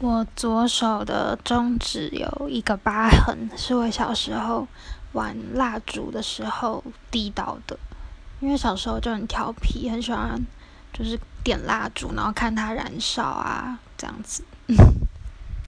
我左手的中指有一个疤痕是我小时候玩蜡烛的时候滴到的。因为小时候就很调皮很喜欢就是点蜡烛然后看它燃烧啊这样子。